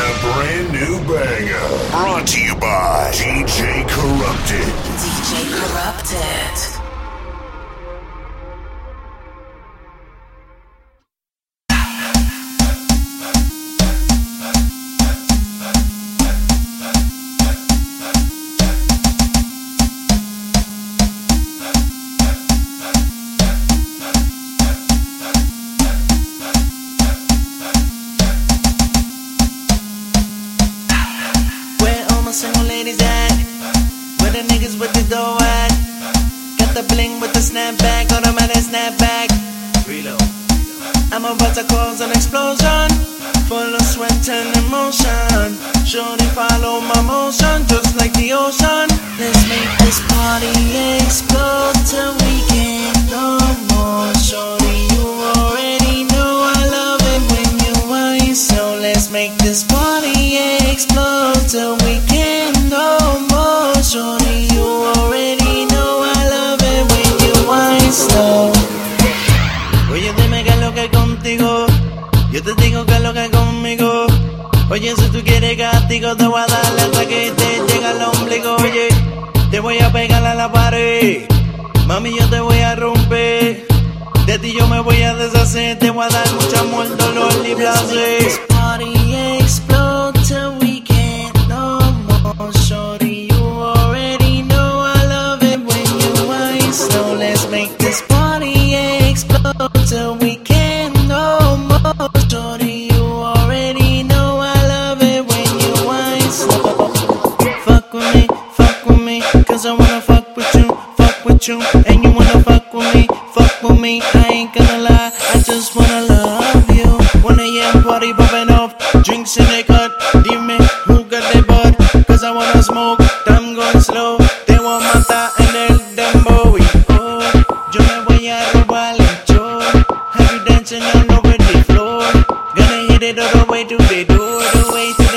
A brand new banger. Brought to you by DJ Corrupted. DJ Corrupted. The bling with the snapback, automatic snapback. Reload. I'm about to cause an explosion, full of sweat and emotion. Shorty follow my motion, just like the ocean. Let's make this party explode till we can't no more. Shorty, you already know I love it when you whine. So let's make this party explode till we can't no more. Shorty, dime es lo que es contigo. Yo te digo qué es lo que es conmigo. Oye, si tú quieres castigo, te voy a dar hasta que te llega al ombligo. Oye, te voy a pegar a la pared. Mami, yo te voy a romper. De ti yo me voy a deshacer. Te voy a dar mucho amor, dolor y placer. Party explode till we can't no more. Shorty, you already know I love it when you whine slow. Let's make this party explode till we Cause I wanna fuck with you, fuck with you. And you wanna fuck with me, fuck with me. I ain't gonna lie, I just wanna love you. 1 a.m. party popping off, drinks in the cut. Give me who got the bud, cause I wanna smoke. I'm going slow, te voy a matar en el dembow. Y oh, yo me voy a robar el show. Have you dancing on over the floor? Gonna hit it all the way to the door, the way to